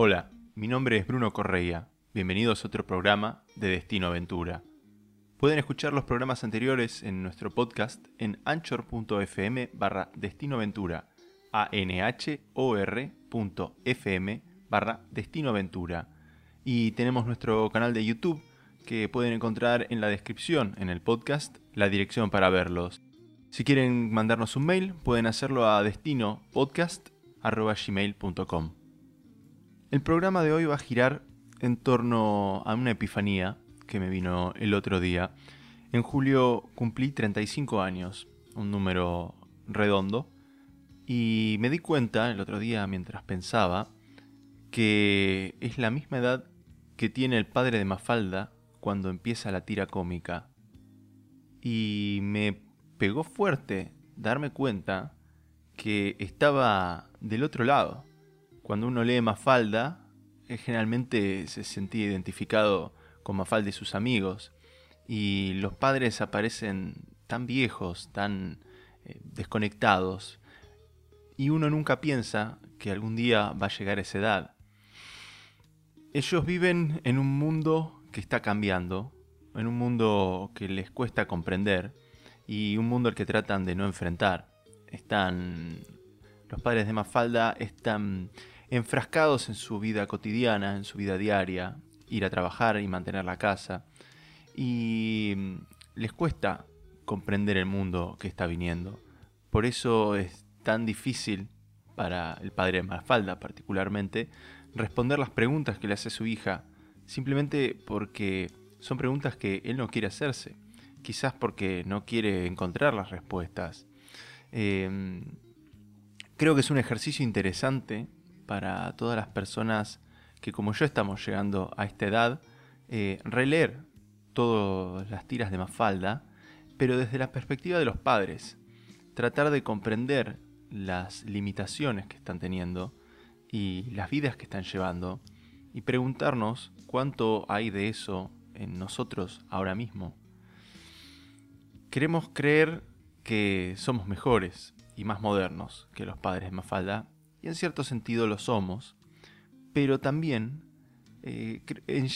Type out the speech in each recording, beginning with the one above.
Hola, mi nombre es Bruno Correia. Bienvenidos a otro programa de Destino Aventura. Pueden escuchar los programas anteriores en nuestro podcast en anchor.fm barra Destino Aventura, anhor.fm barra Destino Aventura. Y tenemos nuestro canal de YouTube que pueden encontrar en la descripción en el podcast la dirección para verlos. Si quieren mandarnos un mail, pueden hacerlo a destinopodcast.gmail.com. El programa de hoy va a girar en torno a una epifanía que me vino el otro día. En julio cumplí 35 años, un número redondo, y me di cuenta el otro día mientras pensaba que es la misma edad que tiene el padre de Mafalda cuando empieza la tira cómica. Y me pegó fuerte darme cuenta que estaba del otro lado. Cuando uno lee Mafalda, eh, generalmente se sentía identificado con Mafalda y sus amigos, y los padres aparecen tan viejos, tan eh, desconectados, y uno nunca piensa que algún día va a llegar a esa edad. Ellos viven en un mundo que está cambiando, en un mundo que les cuesta comprender, y un mundo al que tratan de no enfrentar. Están. Los padres de Mafalda están enfrascados en su vida cotidiana, en su vida diaria, ir a trabajar y mantener la casa. Y les cuesta comprender el mundo que está viniendo. Por eso es tan difícil para el padre de Mafalda particularmente responder las preguntas que le hace su hija, simplemente porque son preguntas que él no quiere hacerse quizás porque no quiere encontrar las respuestas. Em, creo que es un ejercicio interesante para todas las personas que como yo estamos llegando a esta edad, eh, releer todas las tiras de Mafalda, pero desde la perspectiva de los padres, tratar de comprender las limitaciones que están teniendo y las vidas que están llevando y preguntarnos cuánto hay de eso en nosotros ahora mismo. Queremos creer que somos mejores y más modernos que los padres de Mafalda, y en cierto sentido lo somos, pero también eh,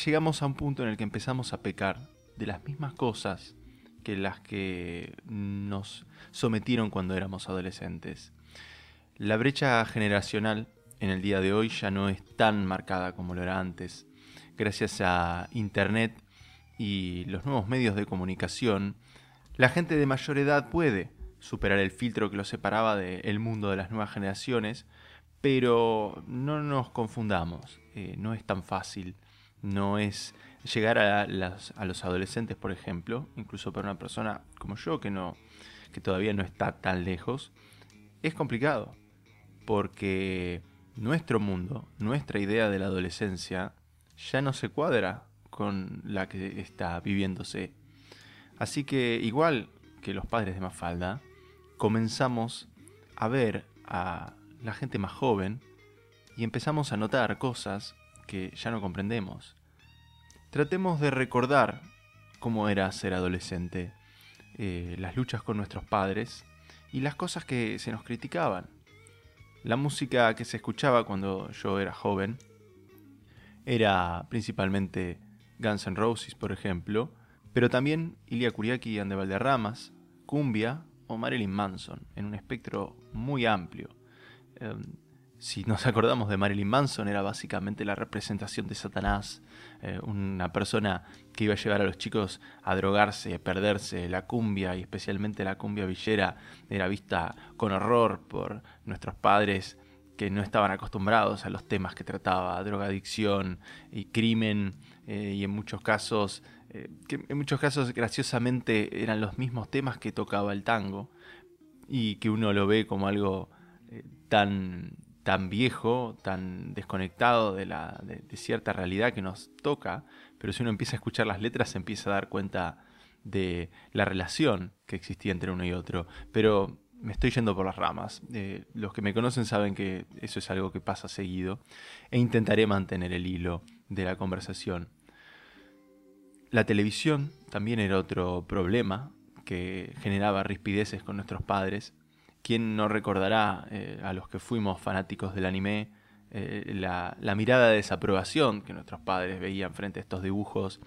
llegamos a un punto en el que empezamos a pecar de las mismas cosas que las que nos sometieron cuando éramos adolescentes. La brecha generacional en el día de hoy ya no es tan marcada como lo era antes. Gracias a Internet y los nuevos medios de comunicación, la gente de mayor edad puede superar el filtro que los separaba del mundo de las nuevas generaciones, pero no nos confundamos, eh, no es tan fácil, no es llegar a, a, los adolescentes, por ejemplo, incluso para una persona como yo que no que todavía no está tan lejos, es complicado, porque nuestro mundo, nuestra idea de la adolescencia ya no se cuadra con la que está viviéndose. Así que igual que los padres de Mafalda, comenzamos a ver a la gente más joven y empezamos a notar cosas que ya no comprendemos. Tratemos de recordar cómo era ser adolescente, eh, las luchas con nuestros padres y las cosas que se nos criticaban. La música que se escuchaba cuando yo era joven era principalmente Guns N' Roses, por ejemplo, pero también Ilia Kuriaki y Ande Valderramas, Cumbia o Marilyn Manson, en un espectro muy amplio. Em, si nos acordamos de Marilyn Manson, era básicamente la representación de Satanás, eh, una persona que iba a llevar a los chicos a drogarse, a perderse. La cumbia, y especialmente la cumbia villera, era vista con horror por nuestros padres que no estaban acostumbrados a los temas que trataba, drogadicción y crimen, eh, y en muchos casos eh, que en muchos casos graciosamente eran los mismos temas que tocaba el tango y que uno lo ve como algo tan, tan viejo, tan desconectado de, la, de, cierta realidad que nos toca, pero si uno empieza a escuchar las letras se empieza a dar cuenta de la relación que existía entre uno y otro. Pero me estoy yendo por las ramas. Eh, los que me conocen saben que eso es algo que pasa seguido e intentaré mantener el hilo de la conversación. La televisión también era otro problema que generaba rispideces con nuestros padres. ¿Quién no recordará eh, a los que fuimos fanáticos del anime eh, la, mirada de desaprobación que nuestros padres veían frente a estos dibujos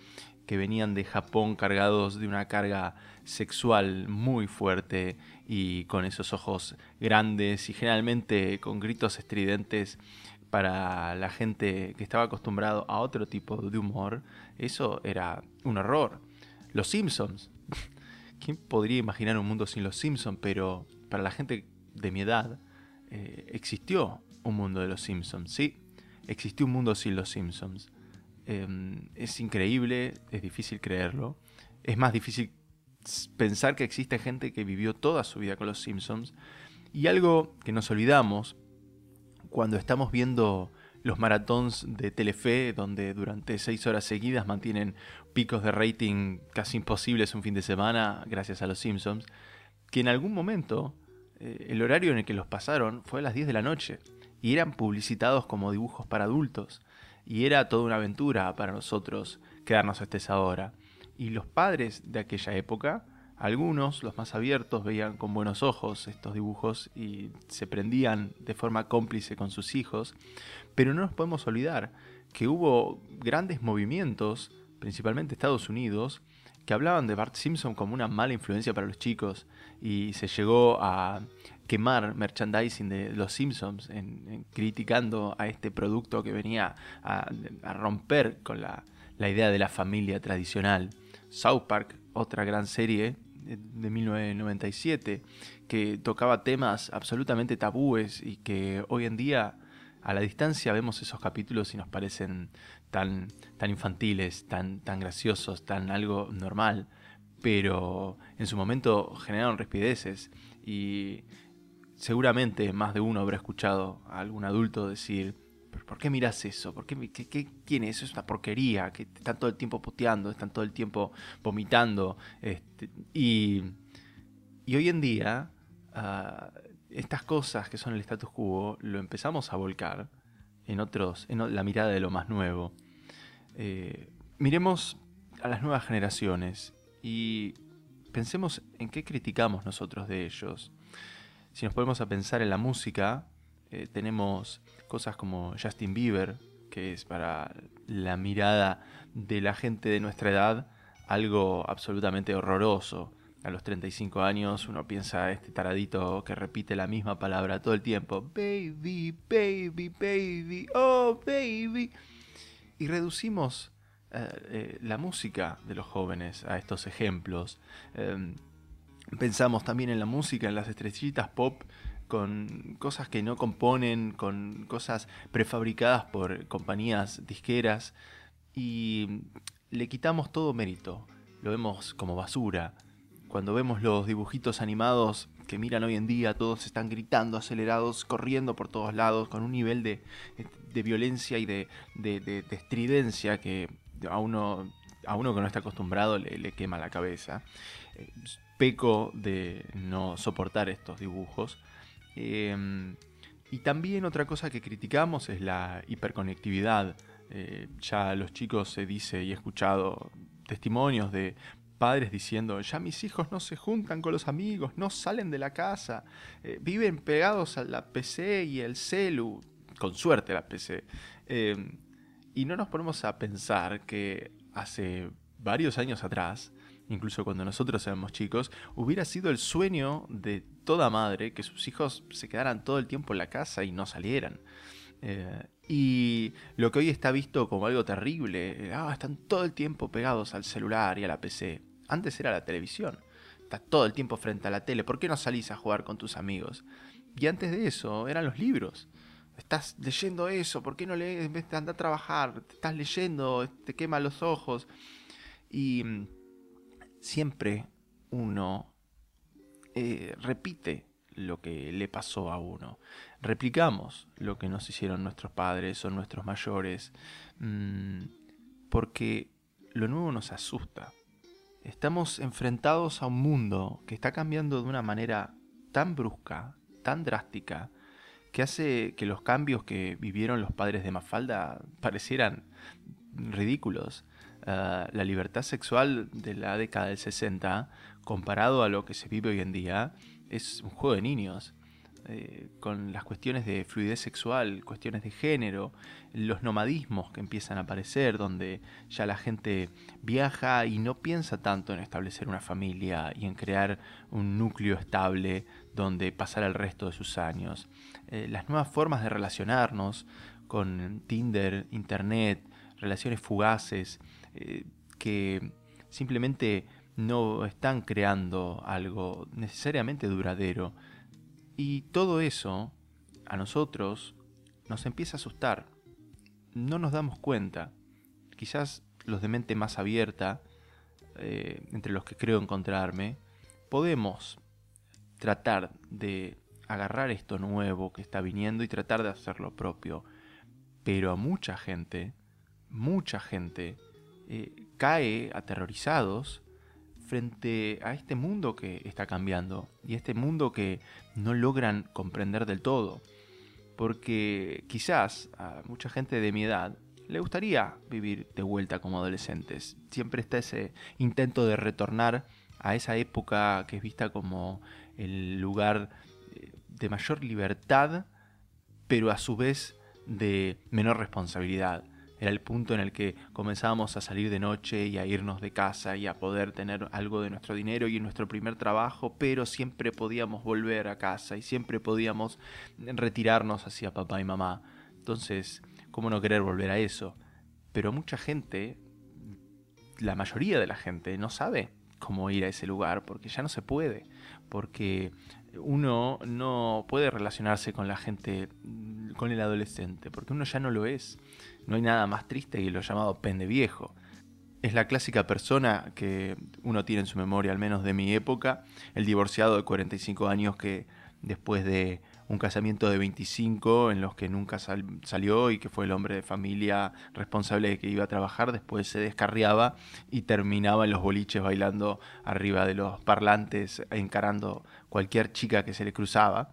que venían de Japón cargados de una carga sexual muy fuerte y con esos ojos grandes y generalmente con gritos estridentes para la gente que estaba acostumbrado a otro tipo de humor, eso era un horror. Los Simpsons. ¿Quién podría imaginar un mundo sin los Simpsons? Pero para la gente de mi edad, eh, existió un mundo de los Simpsons, ¿sí? Existió un mundo sin los Simpsons. Em, es increíble, es difícil creerlo. Es más difícil pensar que existe gente que vivió toda su vida con los Simpsons. Y algo que nos olvidamos cuando estamos viendo los maratones de Telefe, donde durante seis horas seguidas mantienen picos de rating casi imposibles un fin de semana gracias a los Simpsons, que en algún momento eh, el horario en el que los pasaron fue a las 10 de la noche y eran publicitados como dibujos para adultos. Y era toda una aventura para nosotros quedarnos hasta esa hora. Y los padres de aquella época, algunos, los más abiertos, veían con buenos ojos estos dibujos y se prendían de forma cómplice con sus hijos. Pero no nos podemos olvidar que hubo grandes movimientos, principalmente Estados Unidos, que hablaban de Bart Simpson como una mala influencia para los chicos y se llegó a quemar merchandising de los Simpsons criticando a este producto que venía a, romper con la, idea de la familia tradicional. South Park, otra gran serie de 1997 que tocaba temas absolutamente tabúes y que hoy en día a la distancia vemos esos capítulos y nos parecen tan, tan infantiles, tan, tan graciosos, tan algo normal, pero en su momento generaron respideces y seguramente más de uno habrá escuchado a algún adulto decir, ¿por qué miras eso? ¿Por qué, qué, quién es? Eso es una porquería, que están todo el tiempo puteando, están todo el tiempo vomitando. Este, y, hoy en día, ah, estas cosas que son el status quo, lo empezamos a volcar en otros, en la mirada de lo más nuevo. Eh, miremos a las nuevas generaciones y pensemos en qué criticamos nosotros de ellos. Si nos ponemos a pensar en la música, eh, tenemos cosas como Justin Bieber, que es para la mirada de la gente de nuestra edad algo absolutamente horroroso a los 35 años uno piensa este taradito que repite la misma palabra todo el tiempo. Baby, baby, baby, oh baby. Y reducimos eh, eh, la música de los jóvenes a estos ejemplos. Em, pensamos también en la música, en las estrellitas pop, con cosas que no componen, con cosas prefabricadas por compañías disqueras. Y le quitamos todo mérito. Lo vemos como basura cuando vemos los dibujitos animados que miran hoy en día, todos están gritando, acelerados, corriendo por todos lados, con un nivel de, violencia y de, estridencia que a uno, a uno que no está acostumbrado le, quema la cabeza. Eh, peco de no soportar estos dibujos. Em, y también otra cosa que criticamos es la hiperconectividad. Eh, ya los chicos se dice y he escuchado testimonios de padres diciendo, ya mis hijos no se juntan con los amigos, no salen de la casa, eh, viven pegados a la PC y el celu, con suerte la PC. Em, y no nos ponemos a pensar que hace varios años atrás, incluso cuando nosotros éramos chicos, hubiera sido el sueño de toda madre que sus hijos se quedaran todo el tiempo en la casa y no salieran. Eh, y lo que hoy está visto como algo terrible, ah, están todo el tiempo pegados al celular y a la PC. Antes era la televisión. Estás todo el tiempo frente a la tele. ¿Por qué no salís a jugar con tus amigos? Y antes de eso eran los libros. Estás leyendo eso, ¿por qué no lees en vez de andar a trabajar? Te estás leyendo, te quema los ojos. Y mm, siempre uno eh, repite lo que le pasó a uno. Replicamos lo que nos hicieron nuestros padres o nuestros mayores. Mm, porque lo nuevo nos asusta. Estamos enfrentados a un mundo que está cambiando de una manera tan brusca, tan drástica, que hace que los cambios que vivieron los padres de Mafalda parecieran ridículos. Ah, la libertad sexual de la década del 60, comparado a lo que se vive hoy en día, es un juego de niños. Eh, con las cuestiones de fluidez sexual, cuestiones de género, los nomadismos que empiezan a aparecer, donde ya la gente viaja y no piensa tanto en establecer una familia y en crear un núcleo estable donde pasar el resto de sus años. Eh, las nuevas formas de relacionarnos con Tinder, Internet, relaciones fugaces, eh, que simplemente no están creando algo necesariamente duradero. Y todo eso a nosotros nos empieza a asustar. No nos damos cuenta. Quizás los de mente más abierta, eh, entre los que creo encontrarme, podemos tratar de agarrar esto nuevo que está viniendo y tratar de hacer lo propio. Pero a mucha gente, mucha gente, eh, cae aterrorizados frente a este mundo que está cambiando y este mundo que no logran comprender del todo. Porque quizás a mucha gente de mi edad le gustaría vivir de vuelta como adolescentes. Siempre está ese intento de retornar a esa época que es vista como el lugar eh, de mayor libertad, pero a su vez de menor responsabilidad era el punto en el que comenzábamos a salir de noche y a irnos de casa y a poder tener algo de nuestro dinero y nuestro primer trabajo, pero siempre podíamos volver a casa y siempre podíamos retirarnos hacia papá y mamá. Entonces, ¿cómo no querer volver a eso? Pero mucha gente, la mayoría de la gente, no sabe cómo ir a ese lugar porque ya no se puede, porque uno no puede relacionarse con la gente, con el adolescente, porque uno ya no lo es. No hay nada más triste que lo llamado pende viejo. Es la clásica persona que uno tiene en su memoria, al menos de mi época, el divorciado de 45 años que después de un casamiento de 25 en los que nunca salió y que fue el hombre de familia responsable de que iba a trabajar, después se descarriaba y terminaba en los boliches bailando arriba de los parlantes, encarando cualquier chica que se le cruzaba.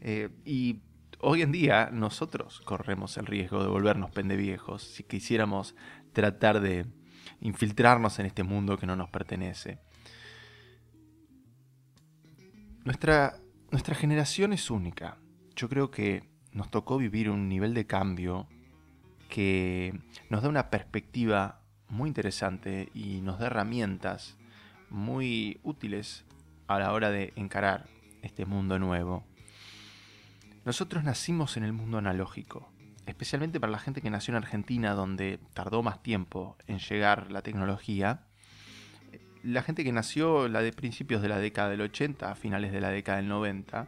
Eh, y hoy en día nosotros corremos el riesgo de volvernos pendeviejos si quisiéramos tratar de infiltrarnos en este mundo que no nos pertenece. Nuestra, nuestra generación es única. Yo creo que nos tocó vivir un nivel de cambio que nos da una perspectiva muy interesante y nos da herramientas muy útiles a la hora de encarar este mundo nuevo. Nosotros nacimos en el mundo analógico, especialmente para la gente que nació en Argentina, donde tardó más tiempo en llegar la tecnología. La gente que nació la de principios de la década del 80, a finales de la década del 90,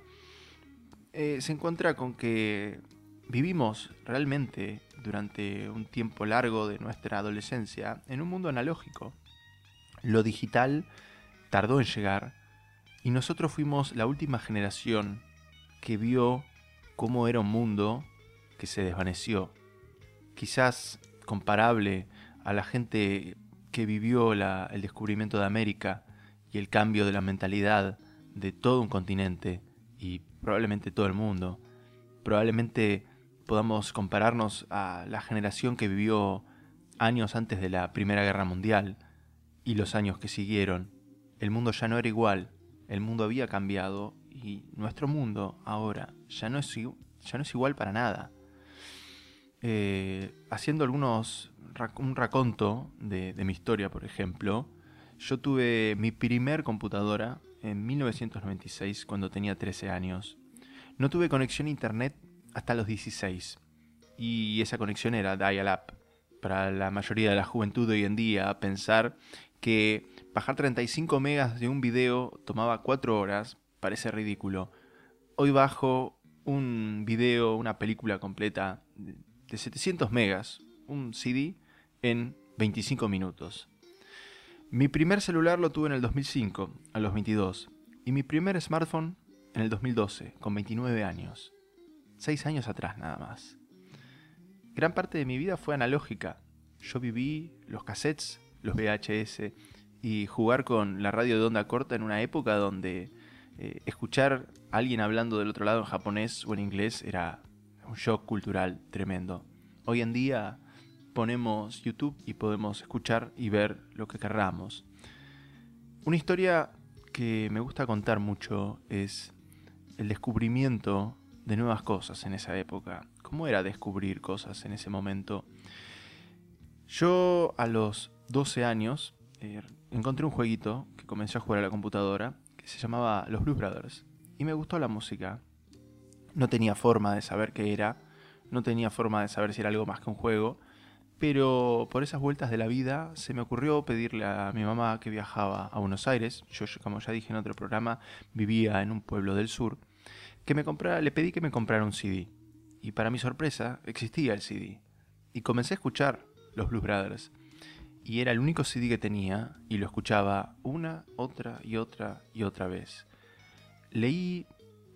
eh, se encuentra con que vivimos realmente durante un tiempo largo de nuestra adolescencia en un mundo analógico. Lo digital tardó en llegar y nosotros fuimos la última generación que vio cómo era un mundo que se desvaneció. Quizás comparable a la gente que vivió el descubrimiento de América y el cambio de la mentalidad de todo un continente y probablemente todo el mundo. Probablemente podamos compararnos a la generación que vivió años antes de la Primera Guerra Mundial y los años que siguieron. El mundo ya no era igual, el mundo había cambiado y nuestro mundo ahora ya no es, ya no es igual para nada. Eh, haciendo algunos un raconto de, mi historia, por ejemplo, yo tuve mi primer computadora en 1996 cuando tenía 13 años. No tuve conexión a internet hasta los 16 y esa conexión era dial-up. Para la mayoría de la juventud de hoy en día, pensar que bajar 35 megas de un video tomaba 4 horas parece ridículo. Hoy bajo un video, una película completa de 700 megas, un CD, en 25 minutos. Mi primer celular lo tuve en el 2005, a los 22, y mi primer smartphone en el 2012, con 29 años. 6 años atrás nada más. Gran parte de mi vida fue analógica. Yo viví los cassettes, los VHS, y jugar con la radio de onda corta en una época donde eh, escuchar a alguien hablando del otro lado en japonés o en inglés era un shock cultural tremendo. Hoy en día ponemos YouTube y podemos escuchar y ver lo que querramos. Una historia que me gusta contar mucho es el descubrimiento de nuevas cosas en esa época. ¿Cómo era descubrir cosas en ese momento? Yo a los 12 años eh, encontré un jueguito que comencé a jugar a la computadora que se llamaba Los Blues Brothers. Y me gustó la música. No tenía forma de saber qué era, no tenía forma de saber si era algo más que un juego, pero por esas vueltas de la vida se me ocurrió pedirle a mi mamá que viajaba a Buenos Aires, yo como ya dije en otro programa, vivía en un pueblo del sur, que me comprara, le pedí que me comprara un CD. Y para mi sorpresa, existía el CD. Y comencé a escuchar los Blues Brothers. Y era el único CD que tenía y lo escuchaba una, otra y otra y otra vez. Leí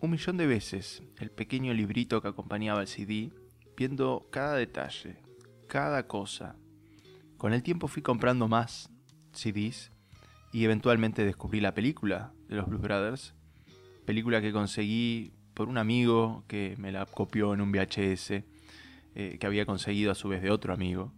un millón de veces el pequeño librito que acompañaba el CD, viendo cada detalle, cada cosa. Con el tiempo fui comprando más CDs y eventualmente descubrí la película de los Blues Brothers, película que conseguí por un amigo que me la copió en un VHS eh, que había conseguido a su vez de otro amigo.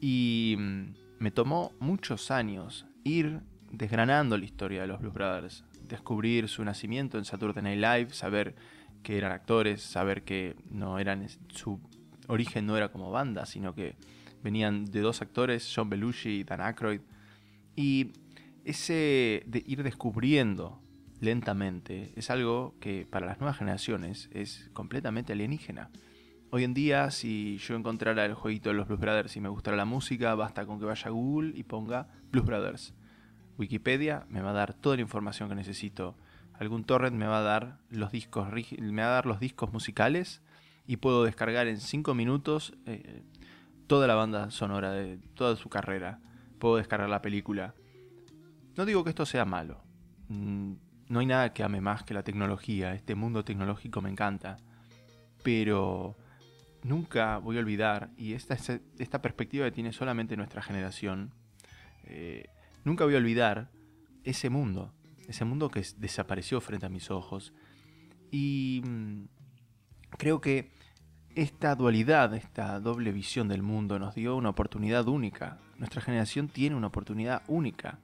Y mm, me tomó muchos años ir desgranando la historia de los Blues Brothers, descubrir su nacimiento en Saturday Night Live, saber que eran actores, saber que no eran su origen no era como banda, sino que venían de dos actores, John Belushi y Dan Aykroyd. Y ese de ir descubriendo lentamente es algo que para las nuevas generaciones es completamente alienígena. Hoy en día, si yo encontrara el jueguito de los Blues Brothers y me gustara la música, basta con que vaya a Google y ponga Blues Brothers. Wikipedia me va a dar toda la información que necesito. Algún torrent me va a dar los discos, me va a dar los discos musicales y puedo descargar en 5 minutos eh, toda la banda sonora de toda su carrera. Puedo descargar la película. No digo que esto sea malo. Mm, no hay nada que ame más que la tecnología. Este mundo tecnológico me encanta. Pero nunca voy a olvidar, y esta, esta perspectiva que tiene solamente nuestra generación, eh, nunca voy a olvidar ese mundo. Ese mundo que desapareció frente a mis ojos. Y mm, creo que esta dualidad, esta doble visión del mundo nos dio una oportunidad única. Nuestra generación tiene una oportunidad única.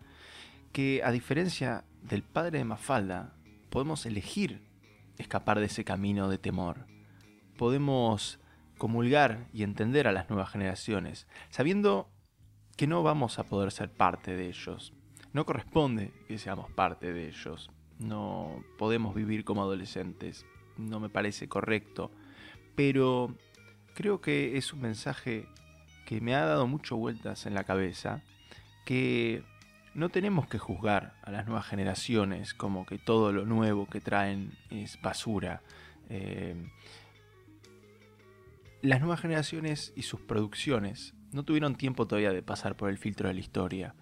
Que a diferencia del padre de Mafalda, podemos elegir escapar de ese camino de temor. Podemos comulgar y entender a las nuevas generaciones, sabiendo que no vamos a poder ser parte de ellos. No corresponde que seamos parte de ellos. No podemos vivir como adolescentes. No me parece correcto. Pero creo que es un mensaje que me ha dado muchas vueltas en la cabeza, que no tenemos que juzgar a las nuevas generaciones como que todo lo nuevo que traen es basura. Eh, las nuevas generaciones y sus producciones no tuvieron tiempo todavía de pasar por el filtro de la historia.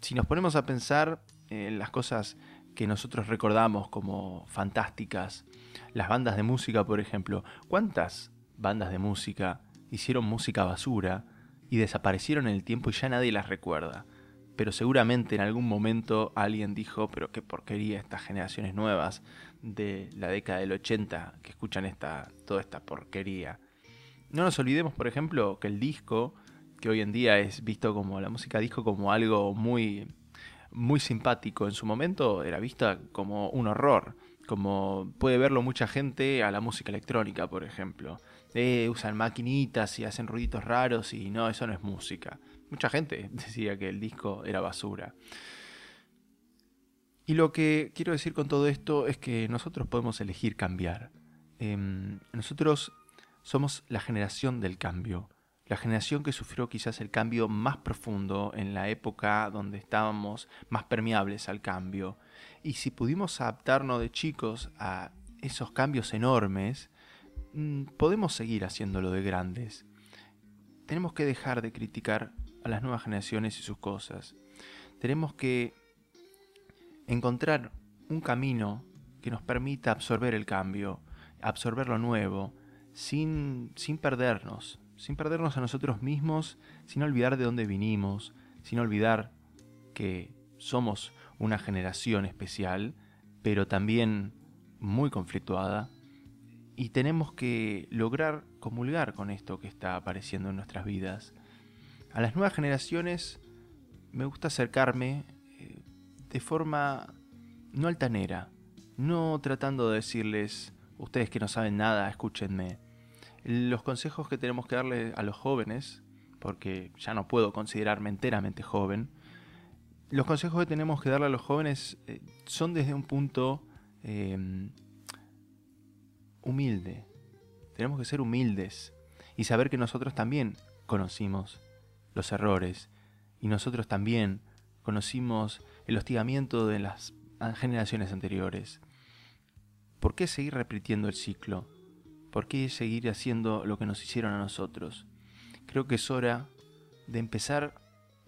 Si nos ponemos a pensar en las cosas que nosotros recordamos como fantásticas, las bandas de música, por ejemplo, ¿cuántas bandas de música hicieron música basura y desaparecieron en el tiempo y ya nadie las recuerda? pero seguramente en algún momento alguien dijo, pero qué porquería estas generaciones nuevas de la década del 80 que escuchan esta, toda esta porquería. No nos olvidemos, por ejemplo, que el disco, que hoy en día es visto como la música disco como algo muy, muy simpático, en su momento era vista como un horror, como puede verlo mucha gente a la música electrónica, por ejemplo. Eh, usan maquinitas y hacen ruiditos raros y no, eso no es música. Mucha gente decía que el disco era basura. Y lo que quiero decir con todo esto es que nosotros podemos elegir cambiar. Em, nosotros somos la generación del cambio, la generación que sufrió quizás el cambio más profundo en la época donde estábamos más permeables al cambio. Y si pudimos adaptarnos de chicos a esos cambios enormes, mm, podemos seguir haciéndolo de grandes. Tenemos que dejar de criticar a las nuevas generaciones y sus cosas. Tenemos que encontrar un camino que nos permita absorber el cambio, absorber lo nuevo, sin, sin perdernos, sin perdernos a nosotros mismos, sin olvidar de dónde vinimos, sin olvidar que somos una generación especial, pero también muy conflictuada, y tenemos que lograr comulgar con esto que está apareciendo en nuestras vidas. A las nuevas generaciones me gusta acercarme eh, de forma no altanera, no tratando de decirles, ustedes que no saben nada, escúchenme. Los consejos que tenemos que darle a los jóvenes, porque ya no puedo considerarme enteramente joven, los consejos que tenemos que darle a los jóvenes eh, son desde un punto em, humilde. Tenemos que ser humildes y saber que nosotros también conocimos los errores y nosotros también conocimos el hostigamiento de las generaciones anteriores. ¿Por qué seguir repitiendo el ciclo? ¿Por qué seguir haciendo lo que nos hicieron a nosotros? Creo que es hora de empezar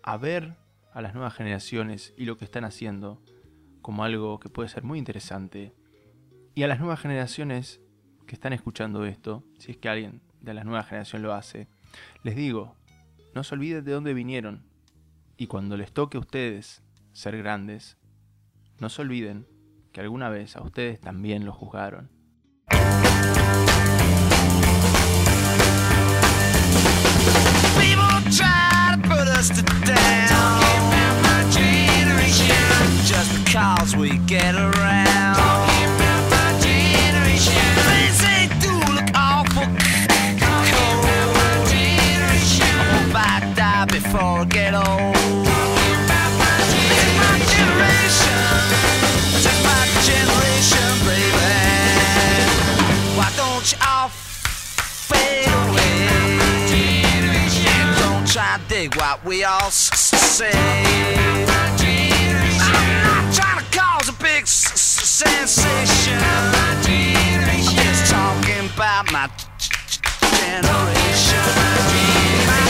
a ver a las nuevas generaciones y lo que están haciendo como algo que puede ser muy interesante. Y a las nuevas generaciones que están escuchando esto, si es que alguien de la nueva generación lo hace, les digo, no se olviden de dónde vinieron. Y cuando les toque a ustedes ser grandes, no se olviden que alguna vez a ustedes también lo juzgaron. Because we get around. My generation. Things do look awful. My generation. I die before I get old. My generation. My generation, baby. Why don't you all fade away? Don't try to dig what we all say. Sensation. Just talking about my generation. My generation.